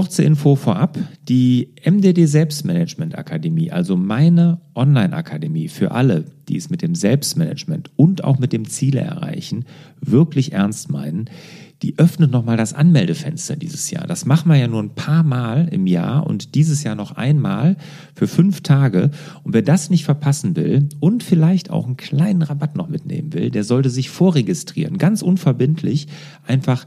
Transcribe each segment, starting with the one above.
Kurze Info vorab. Die MDD Selbstmanagement Akademie, also meine Online-Akademie für alle, die es mit dem Selbstmanagement und auch mit dem Ziele erreichen, wirklich ernst meinen, die öffnet nochmal das Anmeldefenster dieses Jahr. Das machen wir ja nur ein paar Mal im Jahr und dieses Jahr noch einmal für fünf Tage. Und wer das nicht verpassen will und vielleicht auch einen kleinen Rabatt noch mitnehmen will, der sollte sich vorregistrieren. Ganz unverbindlich. Einfach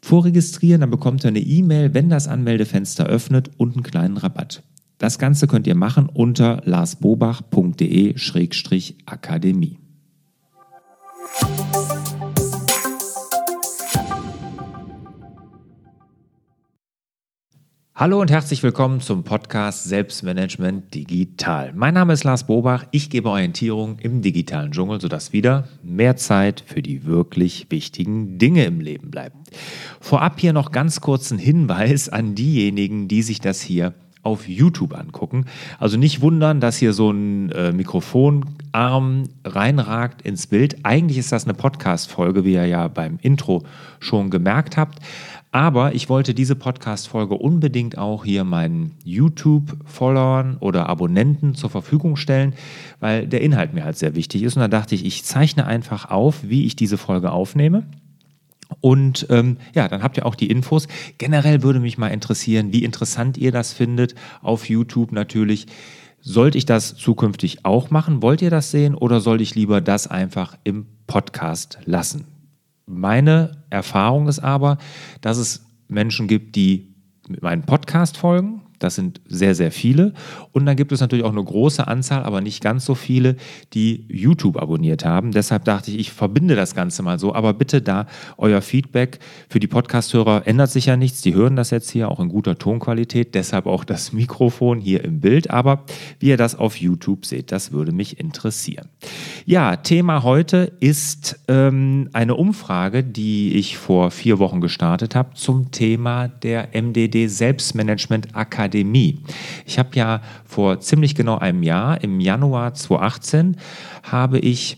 vorregistrieren, dann bekommt ihr eine E-Mail, wenn das Anmeldefenster öffnet und einen kleinen Rabatt. Das Ganze könnt ihr machen unter larsbobach.de-akademie. Hallo und herzlich willkommen zum Podcast Selbstmanagement Digital. Mein Name ist Lars Bobach. Ich gebe Orientierung im digitalen Dschungel, sodass wieder mehr Zeit für die wirklich wichtigen Dinge im Leben bleibt. Vorab hier noch ganz kurzen Hinweis an diejenigen, die sich das hier auf YouTube angucken. Also nicht wundern, dass hier so ein äh, Mikrofonarm reinragt ins Bild. Eigentlich ist das eine Podcast-Folge, wie ihr ja beim Intro schon gemerkt habt. Aber ich wollte diese Podcast-Folge unbedingt auch hier meinen YouTube-Followern oder Abonnenten zur Verfügung stellen, weil der Inhalt mir halt sehr wichtig ist. Und da dachte ich, ich zeichne einfach auf, wie ich diese Folge aufnehme. Und ähm, ja, dann habt ihr auch die Infos. Generell würde mich mal interessieren, wie interessant ihr das findet. Auf YouTube natürlich. Sollte ich das zukünftig auch machen? Wollt ihr das sehen oder sollte ich lieber das einfach im Podcast lassen? Meine Erfahrung ist aber, dass es Menschen gibt, die mit meinem Podcast folgen, das sind sehr, sehr viele. Und dann gibt es natürlich auch eine große Anzahl, aber nicht ganz so viele, die YouTube abonniert haben. Deshalb dachte ich, ich verbinde das Ganze mal so. Aber bitte da euer Feedback. Für die Podcast-Hörer ändert sich ja nichts. Die hören das jetzt hier auch in guter Tonqualität. Deshalb auch das Mikrofon hier im Bild. Aber wie ihr das auf YouTube seht, das würde mich interessieren. Ja, Thema heute ist ähm, eine Umfrage, die ich vor vier Wochen gestartet habe zum Thema der MDD Selbstmanagement Akademie. Akademie. Ich habe ja vor ziemlich genau einem Jahr, im Januar 2018, habe ich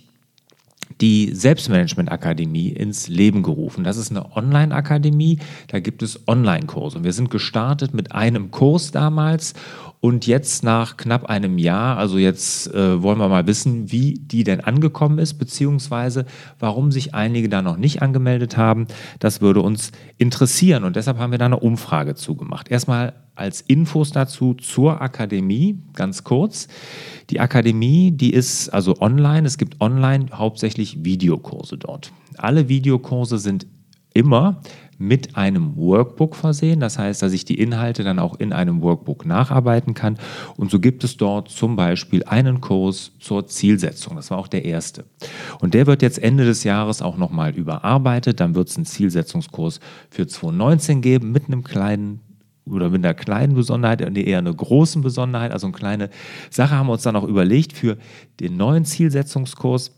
die Selbstmanagement Akademie ins Leben gerufen. Das ist eine Online-Akademie, da gibt es Online-Kurse. Und wir sind gestartet mit einem Kurs damals und jetzt nach knapp einem Jahr, also jetzt äh, wollen wir mal wissen, wie die denn angekommen ist, beziehungsweise warum sich einige da noch nicht angemeldet haben. Das würde uns interessieren und deshalb haben wir da eine Umfrage zugemacht. Erstmal als Infos dazu zur Akademie, ganz kurz. Die Akademie, die ist also online. Es gibt online hauptsächlich Videokurse dort. Alle Videokurse sind immer mit einem Workbook versehen. Das heißt, dass ich die Inhalte dann auch in einem Workbook nacharbeiten kann. Und so gibt es dort zum Beispiel einen Kurs zur Zielsetzung. Das war auch der erste. Und der wird jetzt Ende des Jahres auch nochmal überarbeitet. Dann wird es einen Zielsetzungskurs für 2019 geben mit einem kleinen oder mit einer kleinen Besonderheit, nee, eher einer großen Besonderheit, also eine kleine Sache haben wir uns dann auch überlegt für den neuen Zielsetzungskurs.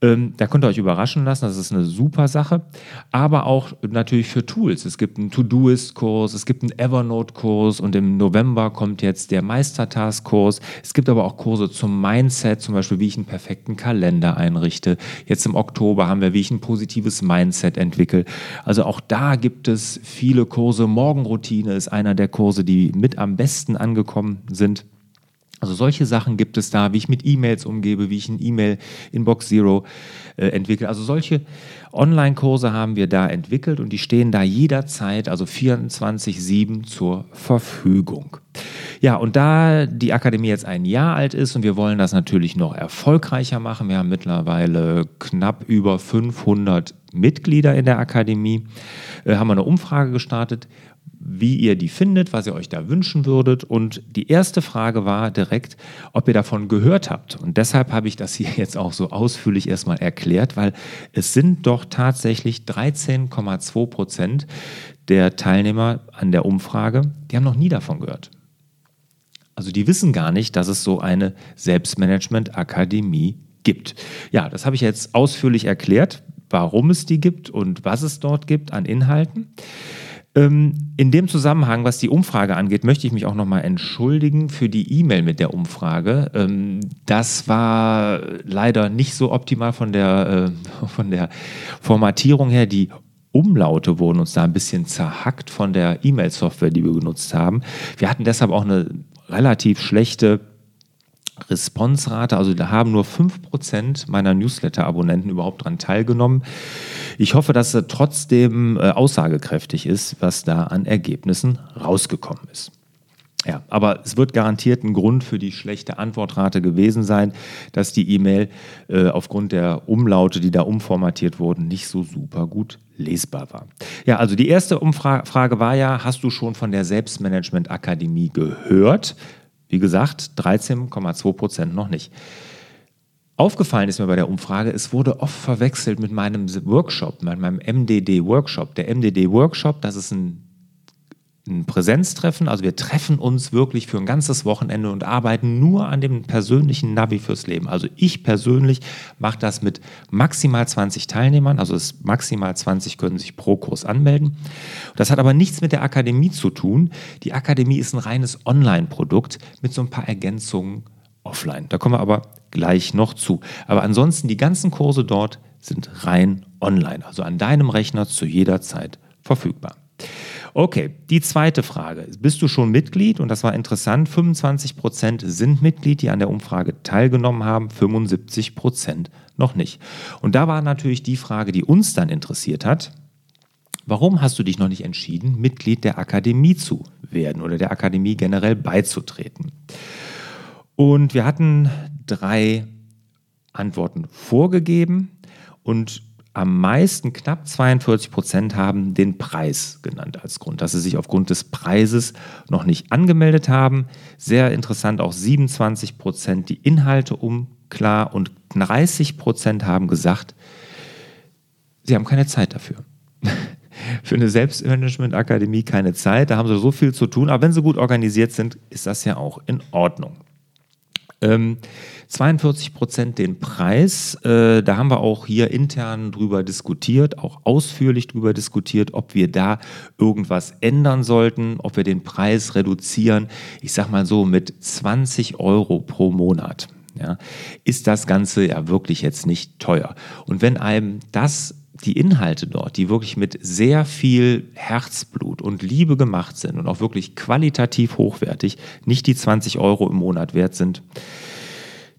Ähm, da könnt ihr euch überraschen lassen, das ist eine super Sache. Aber auch natürlich für Tools. Es gibt einen To-Doist-Kurs, es gibt einen Evernote-Kurs und im November kommt jetzt der Meistertask-Kurs. Es gibt aber auch Kurse zum Mindset, zum Beispiel, wie ich einen perfekten Kalender einrichte. Jetzt im Oktober haben wir, wie ich ein positives Mindset entwickle. Also auch da gibt es viele Kurse. Morgenroutine ist einer der Kurse, die mit am besten angekommen sind. Also solche Sachen gibt es da, wie ich mit E-Mails umgebe, wie ich ein E-Mail Inbox Zero äh, entwickle. Also solche Online-Kurse haben wir da entwickelt und die stehen da jederzeit, also 24-7 zur Verfügung. Ja, und da die Akademie jetzt ein Jahr alt ist und wir wollen das natürlich noch erfolgreicher machen, wir haben mittlerweile knapp über 500 Mitglieder in der Akademie, äh, haben wir eine Umfrage gestartet wie ihr die findet, was ihr euch da wünschen würdet. Und die erste Frage war direkt, ob ihr davon gehört habt. Und deshalb habe ich das hier jetzt auch so ausführlich erstmal erklärt, weil es sind doch tatsächlich 13,2 Prozent der Teilnehmer an der Umfrage, die haben noch nie davon gehört. Also die wissen gar nicht, dass es so eine Selbstmanagement-Akademie gibt. Ja, das habe ich jetzt ausführlich erklärt, warum es die gibt und was es dort gibt an Inhalten. Ähm, in dem Zusammenhang, was die Umfrage angeht, möchte ich mich auch nochmal entschuldigen für die E-Mail mit der Umfrage. Ähm, das war leider nicht so optimal von der, äh, von der Formatierung her. Die Umlaute wurden uns da ein bisschen zerhackt von der E-Mail-Software, die wir genutzt haben. Wir hatten deshalb auch eine relativ schlechte Response-Rate, also da haben nur 5% meiner Newsletter-Abonnenten überhaupt daran teilgenommen. Ich hoffe, dass es trotzdem äh, aussagekräftig ist, was da an Ergebnissen rausgekommen ist. Ja, aber es wird garantiert ein Grund für die schlechte Antwortrate gewesen sein, dass die E-Mail äh, aufgrund der Umlaute, die da umformatiert wurden, nicht so super gut lesbar war. Ja, also die erste Umfrage war ja, hast du schon von der Selbstmanagement Akademie gehört? Wie gesagt, 13,2 Prozent noch nicht. Aufgefallen ist mir bei der Umfrage, es wurde oft verwechselt mit meinem Workshop, mit meinem MDD-Workshop. Der MDD-Workshop, das ist ein ein Präsenztreffen. Also wir treffen uns wirklich für ein ganzes Wochenende und arbeiten nur an dem persönlichen Navi fürs Leben. Also ich persönlich mache das mit maximal 20 Teilnehmern. Also maximal 20 können sich pro Kurs anmelden. Das hat aber nichts mit der Akademie zu tun. Die Akademie ist ein reines Online-Produkt mit so ein paar Ergänzungen offline. Da kommen wir aber gleich noch zu. Aber ansonsten die ganzen Kurse dort sind rein online, also an deinem Rechner zu jeder Zeit verfügbar. Okay, die zweite Frage. Bist du schon Mitglied? Und das war interessant. 25 Prozent sind Mitglied, die an der Umfrage teilgenommen haben, 75 Prozent noch nicht. Und da war natürlich die Frage, die uns dann interessiert hat. Warum hast du dich noch nicht entschieden, Mitglied der Akademie zu werden oder der Akademie generell beizutreten? Und wir hatten drei Antworten vorgegeben und am meisten, knapp 42 Prozent, haben den Preis genannt als Grund, dass sie sich aufgrund des Preises noch nicht angemeldet haben. Sehr interessant, auch 27 Prozent die Inhalte unklar und 30 Prozent haben gesagt, sie haben keine Zeit dafür. Für eine Selbstmanagement-Akademie keine Zeit, da haben sie so viel zu tun, aber wenn sie gut organisiert sind, ist das ja auch in Ordnung. Ähm, 42 Prozent den Preis. Äh, da haben wir auch hier intern drüber diskutiert, auch ausführlich drüber diskutiert, ob wir da irgendwas ändern sollten, ob wir den Preis reduzieren. Ich sag mal so mit 20 Euro pro Monat. Ja, ist das Ganze ja wirklich jetzt nicht teuer. Und wenn einem das die Inhalte dort, die wirklich mit sehr viel Herzblut und Liebe gemacht sind und auch wirklich qualitativ hochwertig, nicht die 20 Euro im Monat wert sind,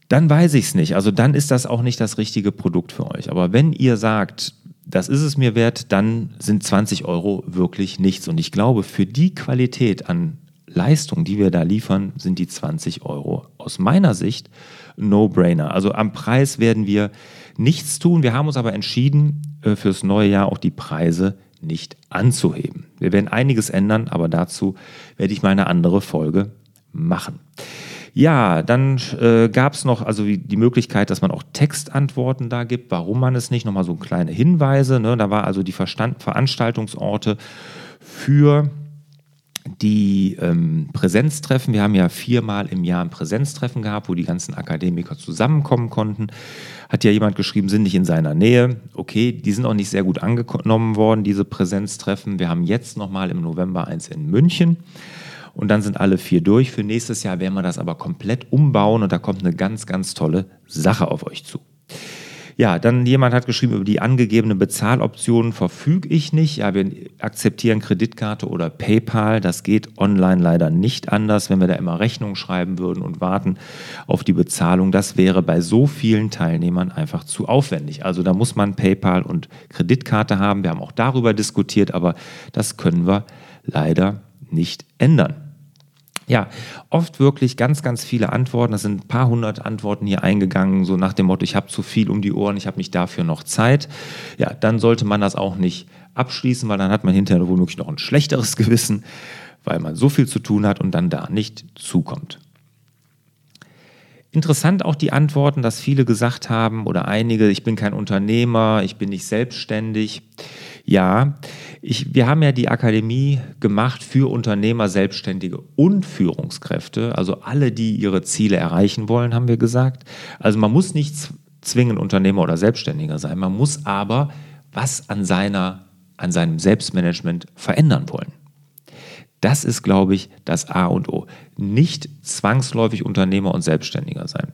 dann weiß ich es nicht. Also dann ist das auch nicht das richtige Produkt für euch. Aber wenn ihr sagt, das ist es mir wert, dann sind 20 Euro wirklich nichts. Und ich glaube, für die Qualität an Leistung, die wir da liefern, sind die 20 Euro aus meiner Sicht No-Brainer. Also am Preis werden wir nichts tun. Wir haben uns aber entschieden, äh, fürs neue Jahr auch die Preise nicht anzuheben. Wir werden einiges ändern, aber dazu werde ich mal eine andere Folge machen. Ja, dann äh, gab es noch also die Möglichkeit, dass man auch Textantworten da gibt, warum man es nicht, nochmal so kleine Hinweise. Ne? Da war also die Verstand Veranstaltungsorte für die ähm, Präsenztreffen. Wir haben ja viermal im Jahr ein Präsenztreffen gehabt, wo die ganzen Akademiker zusammenkommen konnten. Hat ja jemand geschrieben, sind nicht in seiner Nähe. Okay, die sind auch nicht sehr gut angenommen worden, diese Präsenztreffen. Wir haben jetzt nochmal im November eins in München. Und dann sind alle vier durch. Für nächstes Jahr werden wir das aber komplett umbauen und da kommt eine ganz, ganz tolle Sache auf euch zu. Ja, dann jemand hat geschrieben, über die angegebenen Bezahloptionen verfüge ich nicht. Ja, wir akzeptieren Kreditkarte oder PayPal. Das geht online leider nicht anders, wenn wir da immer Rechnung schreiben würden und warten auf die Bezahlung. Das wäre bei so vielen Teilnehmern einfach zu aufwendig. Also da muss man PayPal und Kreditkarte haben. Wir haben auch darüber diskutiert, aber das können wir leider nicht ändern. Ja, oft wirklich ganz, ganz viele Antworten. Das sind ein paar hundert Antworten hier eingegangen, so nach dem Motto, ich habe zu viel um die Ohren, ich habe nicht dafür noch Zeit. Ja, dann sollte man das auch nicht abschließen, weil dann hat man hinterher womöglich noch ein schlechteres Gewissen, weil man so viel zu tun hat und dann da nicht zukommt. Interessant auch die Antworten, dass viele gesagt haben oder einige, ich bin kein Unternehmer, ich bin nicht selbstständig. Ja, ich, wir haben ja die Akademie gemacht für Unternehmer, Selbstständige und Führungskräfte, also alle, die ihre Ziele erreichen wollen, haben wir gesagt. Also man muss nicht zwingend Unternehmer oder Selbstständiger sein, man muss aber was an, seiner, an seinem Selbstmanagement verändern wollen. Das ist, glaube ich, das A und O. Nicht zwangsläufig Unternehmer und Selbstständiger sein.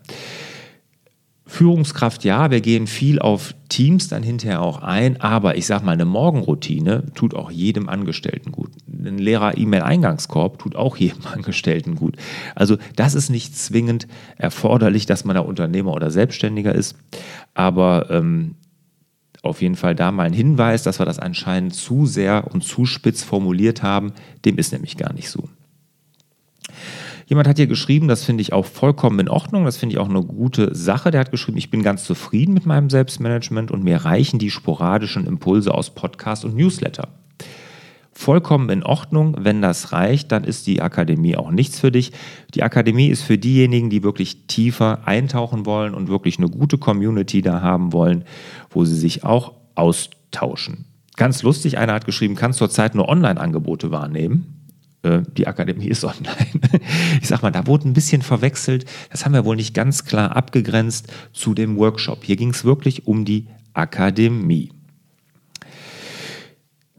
Führungskraft, ja, wir gehen viel auf Teams dann hinterher auch ein, aber ich sage mal, eine Morgenroutine tut auch jedem Angestellten gut. Ein leerer E-Mail-Eingangskorb tut auch jedem Angestellten gut. Also das ist nicht zwingend erforderlich, dass man da Unternehmer oder Selbstständiger ist, aber ähm, auf jeden Fall da mal ein Hinweis, dass wir das anscheinend zu sehr und zu spitz formuliert haben. Dem ist nämlich gar nicht so. Jemand hat hier geschrieben, das finde ich auch vollkommen in Ordnung, das finde ich auch eine gute Sache. Der hat geschrieben, ich bin ganz zufrieden mit meinem Selbstmanagement und mir reichen die sporadischen Impulse aus Podcast und Newsletter. Vollkommen in Ordnung, wenn das reicht, dann ist die Akademie auch nichts für dich. Die Akademie ist für diejenigen, die wirklich tiefer eintauchen wollen und wirklich eine gute Community da haben wollen, wo sie sich auch austauschen. Ganz lustig, einer hat geschrieben, kannst zurzeit nur Online-Angebote wahrnehmen. Äh, die Akademie ist online. Ich sag mal, da wurde ein bisschen verwechselt. Das haben wir wohl nicht ganz klar abgegrenzt zu dem Workshop. Hier ging es wirklich um die Akademie.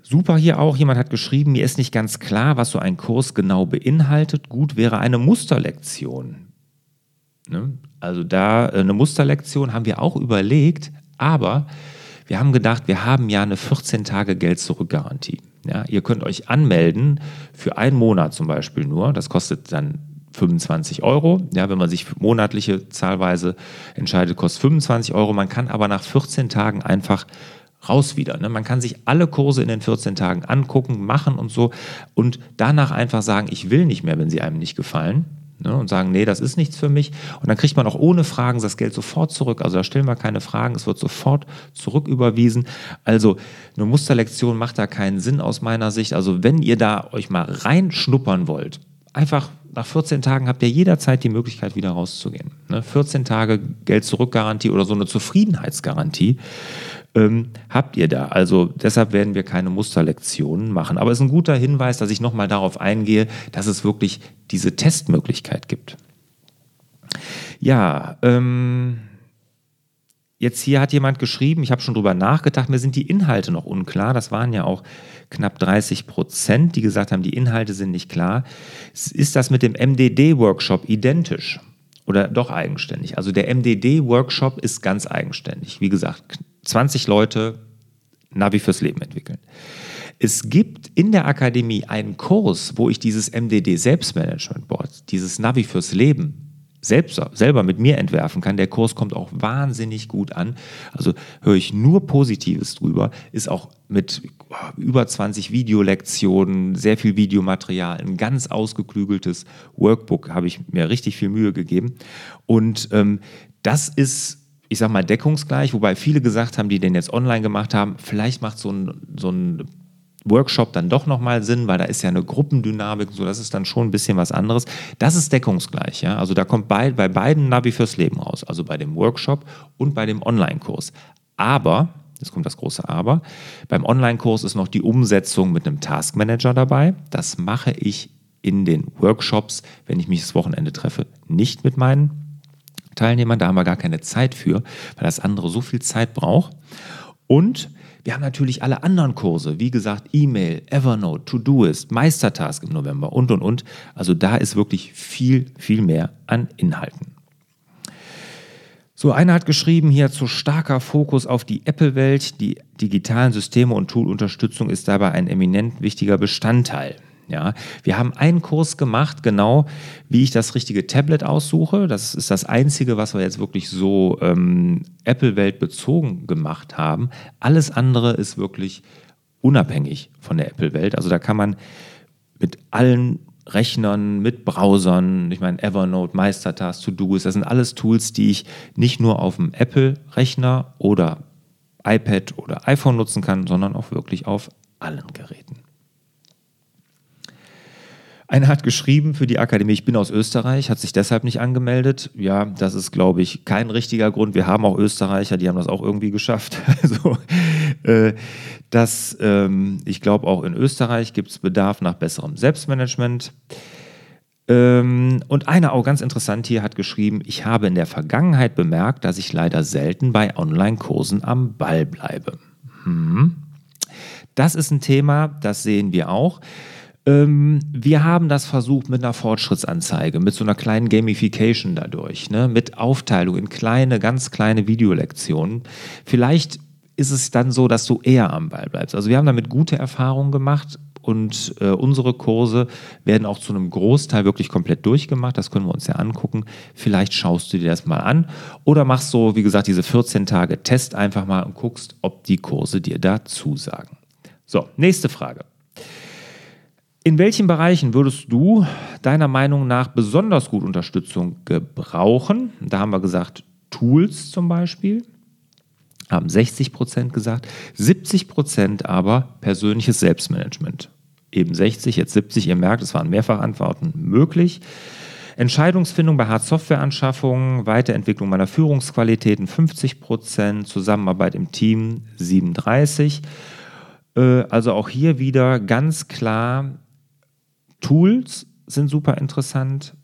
Super hier auch, jemand hat geschrieben, mir ist nicht ganz klar, was so ein Kurs genau beinhaltet. Gut wäre eine Musterlektion. Ne? Also da äh, eine Musterlektion haben wir auch überlegt, aber wir haben gedacht, wir haben ja eine 14 Tage Geld-Zurück-Garantie. Ja, ihr könnt euch anmelden für einen Monat zum Beispiel nur. Das kostet dann 25 Euro. Ja, wenn man sich monatliche Zahlweise entscheidet, kostet 25 Euro. Man kann aber nach 14 Tagen einfach raus wieder. Ne? Man kann sich alle Kurse in den 14 Tagen angucken, machen und so und danach einfach sagen, ich will nicht mehr, wenn sie einem nicht gefallen ne, und sagen, nee, das ist nichts für mich. Und dann kriegt man auch ohne Fragen das Geld sofort zurück. Also da stellen wir keine Fragen, es wird sofort zurücküberwiesen. Also eine Musterlektion macht da keinen Sinn aus meiner Sicht. Also wenn ihr da euch mal reinschnuppern wollt, einfach nach 14 Tagen habt ihr jederzeit die Möglichkeit, wieder rauszugehen. Ne? 14 Tage Geld-Zurück-Garantie oder so eine Zufriedenheitsgarantie ähm, habt ihr da. Also deshalb werden wir keine Musterlektionen machen. Aber es ist ein guter Hinweis, dass ich nochmal darauf eingehe, dass es wirklich diese Testmöglichkeit gibt. Ja, ähm, Jetzt hier hat jemand geschrieben, ich habe schon drüber nachgedacht, mir sind die Inhalte noch unklar. Das waren ja auch knapp 30 Prozent, die gesagt haben, die Inhalte sind nicht klar. Ist das mit dem MDD-Workshop identisch oder doch eigenständig? Also der MDD-Workshop ist ganz eigenständig. Wie gesagt, 20 Leute Navi fürs Leben entwickeln. Es gibt in der Akademie einen Kurs, wo ich dieses MDD Selbstmanagement Board, dieses Navi fürs Leben selbst, selber mit mir entwerfen kann. Der Kurs kommt auch wahnsinnig gut an. Also höre ich nur Positives drüber. Ist auch mit über 20 Videolektionen, sehr viel Videomaterial, ein ganz ausgeklügeltes Workbook, habe ich mir richtig viel Mühe gegeben. Und ähm, das ist ich sag mal, deckungsgleich, wobei viele gesagt haben, die den jetzt online gemacht haben, vielleicht macht so ein, so ein Workshop dann doch nochmal Sinn, weil da ist ja eine Gruppendynamik, so das ist dann schon ein bisschen was anderes. Das ist deckungsgleich, ja. Also da kommt bei, bei beiden Navi fürs Leben raus, also bei dem Workshop und bei dem Online-Kurs. Aber, jetzt kommt das große Aber, beim Online-Kurs ist noch die Umsetzung mit einem Taskmanager dabei. Das mache ich in den Workshops, wenn ich mich das Wochenende treffe, nicht mit meinen Teilnehmern. Da haben wir gar keine Zeit für, weil das andere so viel Zeit braucht. Und wir haben natürlich alle anderen Kurse, wie gesagt, E-Mail, Evernote, Todoist, Meistertask im November und, und, und. Also da ist wirklich viel, viel mehr an Inhalten. So, einer hat geschrieben, hier zu starker Fokus auf die Apple-Welt. Die digitalen Systeme und Tool-Unterstützung ist dabei ein eminent wichtiger Bestandteil. Ja, wir haben einen Kurs gemacht, genau wie ich das richtige Tablet aussuche. Das ist das Einzige, was wir jetzt wirklich so ähm, Apple-Welt bezogen gemacht haben. Alles andere ist wirklich unabhängig von der Apple-Welt. Also da kann man mit allen Rechnern, mit Browsern, ich meine Evernote, Meistertask, To-Do's, das sind alles Tools, die ich nicht nur auf dem Apple-Rechner oder iPad oder iPhone nutzen kann, sondern auch wirklich auf allen Geräten. Einer hat geschrieben für die Akademie, ich bin aus Österreich, hat sich deshalb nicht angemeldet. Ja, das ist, glaube ich, kein richtiger Grund. Wir haben auch Österreicher, die haben das auch irgendwie geschafft. Also, äh, das, ähm, ich glaube, auch in Österreich gibt es Bedarf nach besserem Selbstmanagement. Ähm, und einer auch ganz interessant hier hat geschrieben, ich habe in der Vergangenheit bemerkt, dass ich leider selten bei Online-Kursen am Ball bleibe. Hm. Das ist ein Thema, das sehen wir auch. Ähm, wir haben das versucht mit einer Fortschrittsanzeige, mit so einer kleinen Gamification dadurch, ne? mit Aufteilung in kleine, ganz kleine Videolektionen. Vielleicht ist es dann so, dass du eher am Ball bleibst. Also wir haben damit gute Erfahrungen gemacht und äh, unsere Kurse werden auch zu einem Großteil wirklich komplett durchgemacht. Das können wir uns ja angucken. Vielleicht schaust du dir das mal an oder machst so, wie gesagt, diese 14 Tage Test einfach mal und guckst, ob die Kurse dir da zusagen. So, nächste Frage. In welchen Bereichen würdest du deiner Meinung nach besonders gut Unterstützung gebrauchen? Da haben wir gesagt, Tools zum Beispiel haben 60 Prozent gesagt, 70 Prozent aber persönliches Selbstmanagement. Eben 60, jetzt 70, ihr merkt, es waren Mehrfachantworten möglich. Entscheidungsfindung bei Hard-Software-Anschaffungen, Weiterentwicklung meiner Führungsqualitäten 50 Prozent, Zusammenarbeit im Team 37. Äh, also auch hier wieder ganz klar, Tools sind super interessant,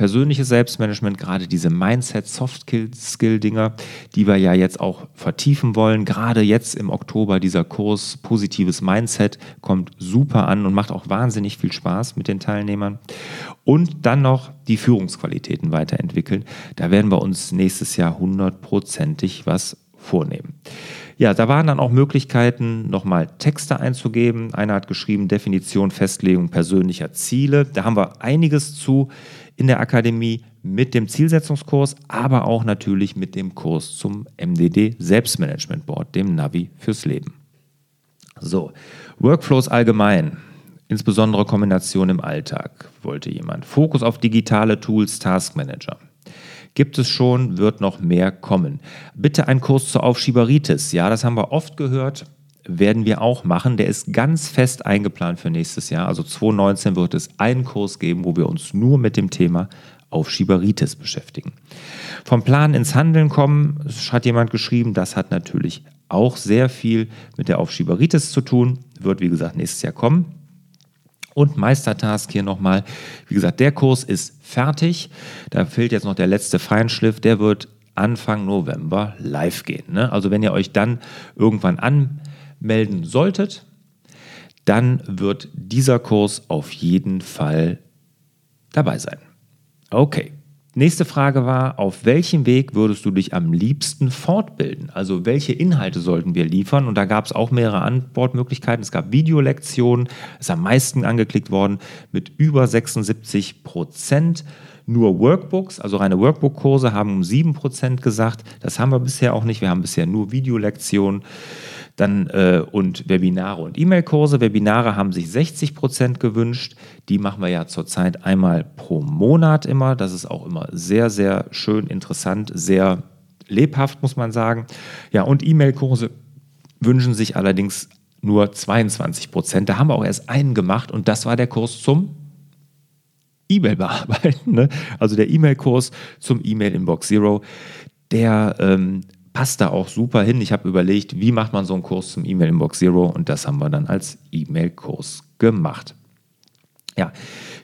persönliches Selbstmanagement, gerade diese Mindset, Soft-Skill-Dinger, die wir ja jetzt auch vertiefen wollen. Gerade jetzt im Oktober dieser Kurs Positives Mindset kommt super an und macht auch wahnsinnig viel Spaß mit den Teilnehmern. Und dann noch die Führungsqualitäten weiterentwickeln. Da werden wir uns nächstes Jahr hundertprozentig was vornehmen. Ja, da waren dann auch Möglichkeiten, nochmal Texte einzugeben. Einer hat geschrieben, Definition, Festlegung persönlicher Ziele. Da haben wir einiges zu in der Akademie mit dem Zielsetzungskurs, aber auch natürlich mit dem Kurs zum MDD Selbstmanagement Board, dem Navi fürs Leben. So, Workflows allgemein, insbesondere Kombination im Alltag, wollte jemand. Fokus auf digitale Tools, Task Manager. Gibt es schon, wird noch mehr kommen. Bitte ein Kurs zur Aufschieberitis. Ja, das haben wir oft gehört werden wir auch machen. Der ist ganz fest eingeplant für nächstes Jahr. Also 2019 wird es einen Kurs geben, wo wir uns nur mit dem Thema Aufschieberitis beschäftigen. Vom Plan ins Handeln kommen, hat jemand geschrieben, das hat natürlich auch sehr viel mit der Aufschieberitis zu tun. Wird, wie gesagt, nächstes Jahr kommen. Und Meistertask hier nochmal. Wie gesagt, der Kurs ist fertig. Da fehlt jetzt noch der letzte Feinschliff. Der wird Anfang November live gehen. Ne? Also wenn ihr euch dann irgendwann an melden solltet, dann wird dieser Kurs auf jeden Fall dabei sein. Okay. Nächste Frage war, auf welchem Weg würdest du dich am liebsten fortbilden? Also welche Inhalte sollten wir liefern? Und da gab es auch mehrere Antwortmöglichkeiten. Es gab Videolektionen, ist am meisten angeklickt worden mit über 76 Prozent. Nur Workbooks, also reine Workbook-Kurse, haben um 7 Prozent gesagt. Das haben wir bisher auch nicht. Wir haben bisher nur Videolektionen dann äh, und Webinare und E-Mail-Kurse. Webinare haben sich 60 Prozent gewünscht. Die machen wir ja zurzeit einmal pro Monat immer. Das ist auch immer sehr, sehr schön, interessant, sehr lebhaft, muss man sagen. Ja, und E-Mail-Kurse wünschen sich allerdings nur 22 Prozent. Da haben wir auch erst einen gemacht und das war der Kurs zum E-Mail bearbeiten. Ne? Also der E-Mail-Kurs zum E-Mail Inbox Zero. Der ähm, passt da auch super hin. Ich habe überlegt, wie macht man so einen Kurs zum E-Mail Inbox Zero und das haben wir dann als E-Mail-Kurs gemacht. Ja,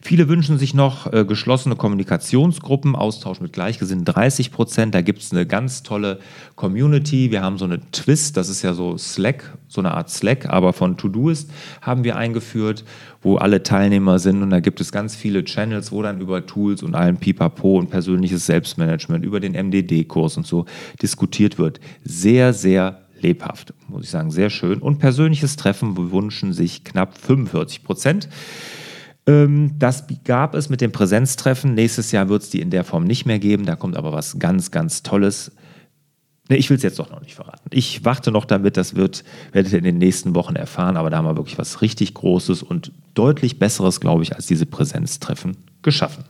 viele wünschen sich noch äh, geschlossene Kommunikationsgruppen, Austausch mit Gleichgesinnten 30 Prozent. Da gibt es eine ganz tolle Community. Wir haben so eine Twist, das ist ja so Slack, so eine Art Slack, aber von Todoist haben wir eingeführt, wo alle Teilnehmer sind. Und da gibt es ganz viele Channels, wo dann über Tools und allen Pipapo und persönliches Selbstmanagement, über den MDD-Kurs und so diskutiert wird. Sehr, sehr lebhaft, muss ich sagen, sehr schön. Und persönliches Treffen wünschen sich knapp 45 Prozent. Ähm, das gab es mit dem Präsenztreffen. Nächstes Jahr wird es die in der Form nicht mehr geben. Da kommt aber was ganz, ganz Tolles. Nee, ich will es jetzt doch noch nicht verraten. Ich warte noch damit, das wird, werdet ihr in den nächsten Wochen erfahren, aber da haben wir wirklich was richtig Großes und deutlich Besseres, glaube ich, als diese Präsenztreffen geschaffen.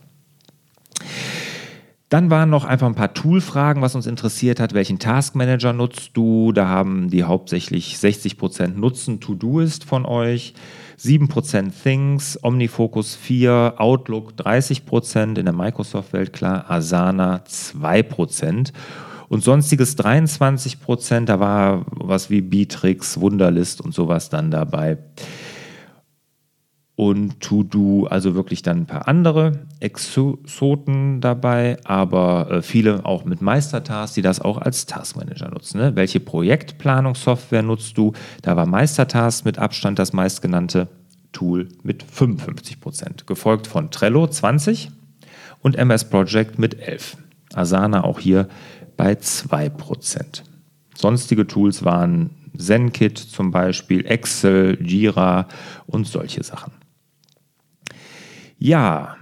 Dann waren noch einfach ein paar Toolfragen, was uns interessiert hat. Welchen Taskmanager nutzt du? Da haben die hauptsächlich 60% nutzen To-Do-Ist von euch. 7% Things, OmniFocus 4, Outlook 30%, in der Microsoft-Welt klar, Asana 2% und sonstiges 23%, da war was wie Bitrix, Wunderlist und sowas dann dabei. Und To-Do, also wirklich dann ein paar andere Exoten dabei, aber äh, viele auch mit Meistertasks, die das auch als Taskmanager nutzen. Ne? Welche Projektplanungssoftware nutzt du? Da war Meistertask mit Abstand das meistgenannte Tool mit 55 Prozent, gefolgt von Trello 20 und MS Project mit 11. Asana auch hier bei 2 Prozent. Sonstige Tools waren ZenKit zum Beispiel, Excel, Jira und solche Sachen. Ja,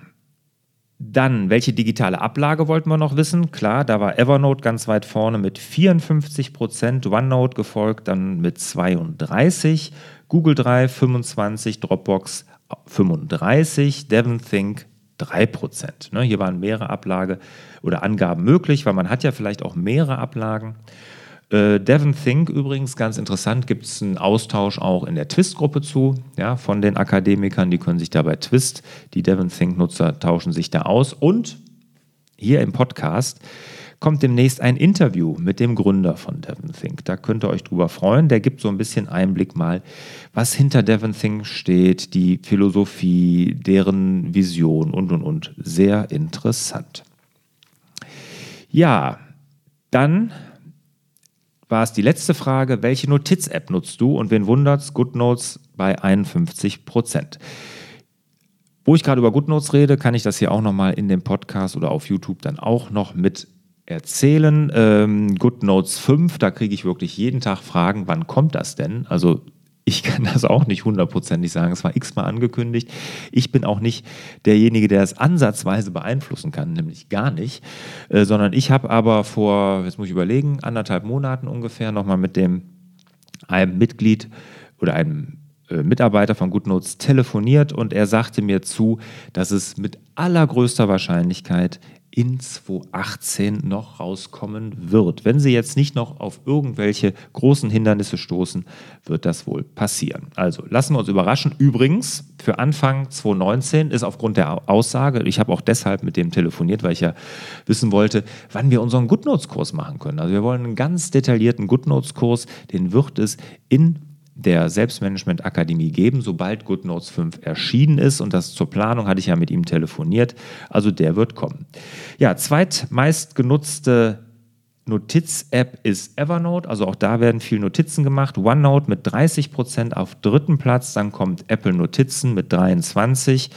dann, welche digitale Ablage wollten wir noch wissen? Klar, da war Evernote ganz weit vorne mit 54 Prozent, OneNote gefolgt dann mit 32, Google Drive 25, Dropbox 35, DevonThink 3 Prozent. Ne, hier waren mehrere Ablage oder Angaben möglich, weil man hat ja vielleicht auch mehrere Ablagen. Äh, Devon Think übrigens, ganz interessant, gibt es einen Austausch auch in der Twist-Gruppe zu, ja, von den Akademikern, die können sich da bei Twist, die Devon Think-Nutzer tauschen sich da aus. Und hier im Podcast kommt demnächst ein Interview mit dem Gründer von Devon Think. Da könnt ihr euch drüber freuen. Der gibt so ein bisschen Einblick mal, was hinter Devon Think steht, die Philosophie, deren Vision und und und. Sehr interessant. Ja, dann war es die letzte Frage, welche Notiz-App nutzt du? Und wen wundert's? GoodNotes bei 51 Prozent. Wo ich gerade über GoodNotes rede, kann ich das hier auch nochmal in dem Podcast oder auf YouTube dann auch noch mit erzählen. Ähm, GoodNotes 5, da kriege ich wirklich jeden Tag Fragen, wann kommt das denn? Also ich kann das auch nicht hundertprozentig sagen. Es war x-mal angekündigt. Ich bin auch nicht derjenige, der es ansatzweise beeinflussen kann, nämlich gar nicht. Äh, sondern ich habe aber vor, jetzt muss ich überlegen, anderthalb Monaten ungefähr nochmal mit dem einem Mitglied oder einem äh, Mitarbeiter von GoodNotes telefoniert und er sagte mir zu, dass es mit allergrößter Wahrscheinlichkeit in 2018 noch rauskommen wird. Wenn sie jetzt nicht noch auf irgendwelche großen Hindernisse stoßen, wird das wohl passieren. Also lassen wir uns überraschen. Übrigens, für Anfang 2019 ist aufgrund der Aussage, ich habe auch deshalb mit dem telefoniert, weil ich ja wissen wollte, wann wir unseren GoodNotes-Kurs machen können. Also wir wollen einen ganz detaillierten GoodNotes-Kurs, den wird es in der Selbstmanagement Akademie geben, sobald GoodNotes 5 erschienen ist. Und das zur Planung hatte ich ja mit ihm telefoniert. Also der wird kommen. Ja, zweitmeist genutzte Notiz-App ist Evernote, also auch da werden viel Notizen gemacht. OneNote mit 30% auf dritten Platz, dann kommt Apple Notizen mit 23%,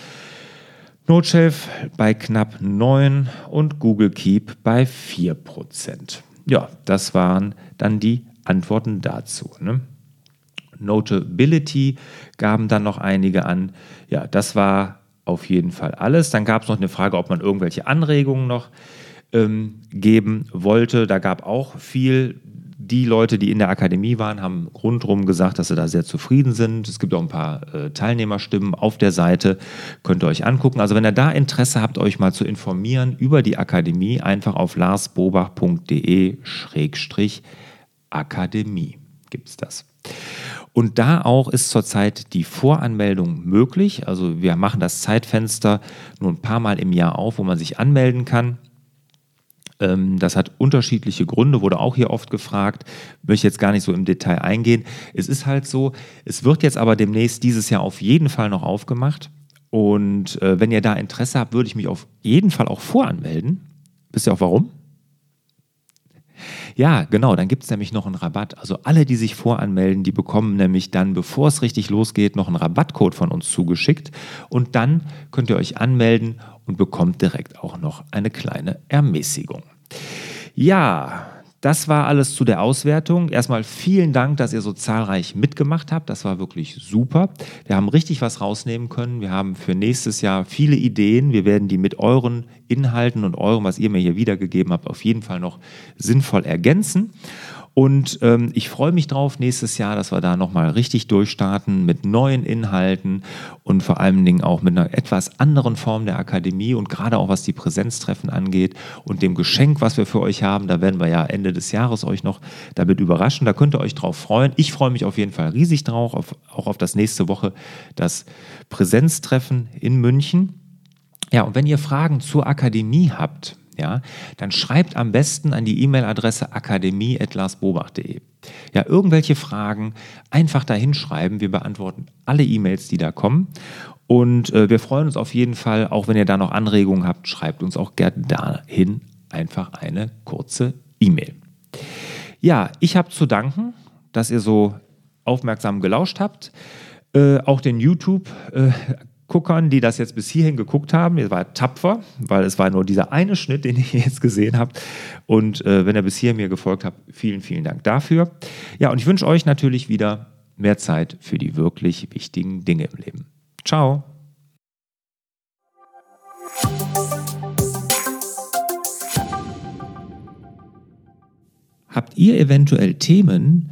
Noteshelf bei knapp 9% und Google Keep bei 4%. Ja, das waren dann die Antworten dazu. Ne? Notability gaben dann noch einige an. Ja, das war auf jeden Fall alles. Dann gab es noch eine Frage, ob man irgendwelche Anregungen noch ähm, geben wollte. Da gab auch viel. Die Leute, die in der Akademie waren, haben rundherum gesagt, dass sie da sehr zufrieden sind. Es gibt auch ein paar äh, Teilnehmerstimmen auf der Seite, könnt ihr euch angucken. Also wenn ihr da Interesse habt, euch mal zu informieren über die Akademie, einfach auf larsbobach.de-akademie gibt es das. Und da auch ist zurzeit die Voranmeldung möglich. Also wir machen das Zeitfenster nur ein paar Mal im Jahr auf, wo man sich anmelden kann. Ähm, das hat unterschiedliche Gründe, wurde auch hier oft gefragt. Möchte jetzt gar nicht so im Detail eingehen. Es ist halt so, es wird jetzt aber demnächst dieses Jahr auf jeden Fall noch aufgemacht. Und äh, wenn ihr da Interesse habt, würde ich mich auf jeden Fall auch voranmelden. Wisst ihr auch warum? Ja, genau, dann gibt es nämlich noch einen Rabatt. Also alle, die sich voranmelden, die bekommen nämlich dann, bevor es richtig losgeht, noch einen Rabattcode von uns zugeschickt. Und dann könnt ihr euch anmelden und bekommt direkt auch noch eine kleine Ermäßigung. Ja, das war alles zu der Auswertung. Erstmal vielen Dank, dass ihr so zahlreich mitgemacht habt. Das war wirklich super. Wir haben richtig was rausnehmen können. Wir haben für nächstes Jahr viele Ideen. Wir werden die mit euren Inhalten und eurem, was ihr mir hier wiedergegeben habt, auf jeden Fall noch sinnvoll ergänzen. Und ähm, ich freue mich drauf nächstes Jahr, dass wir da nochmal richtig durchstarten mit neuen Inhalten und vor allen Dingen auch mit einer etwas anderen Form der Akademie und gerade auch was die Präsenztreffen angeht und dem Geschenk, was wir für euch haben. Da werden wir ja Ende des Jahres euch noch damit überraschen. Da könnt ihr euch drauf freuen. Ich freue mich auf jeden Fall riesig drauf, auf, auch auf das nächste Woche, das Präsenztreffen in München. Ja, und wenn ihr Fragen zur Akademie habt, ja, dann schreibt am besten an die E-Mail-Adresse akademie.larsbobach.de. Ja, irgendwelche Fragen einfach dahin schreiben. Wir beantworten alle E-Mails, die da kommen. Und äh, wir freuen uns auf jeden Fall, auch wenn ihr da noch Anregungen habt, schreibt uns auch gerne dahin einfach eine kurze E-Mail. Ja, ich habe zu danken, dass ihr so aufmerksam gelauscht habt. Äh, auch den YouTube. Äh, Guckern, die das jetzt bis hierhin geguckt haben. Ihr war tapfer, weil es war nur dieser eine Schnitt, den ihr jetzt gesehen habt. Und äh, wenn ihr bis hier mir gefolgt habt, vielen, vielen Dank dafür. Ja, und ich wünsche euch natürlich wieder mehr Zeit für die wirklich wichtigen Dinge im Leben. Ciao. Habt ihr eventuell Themen,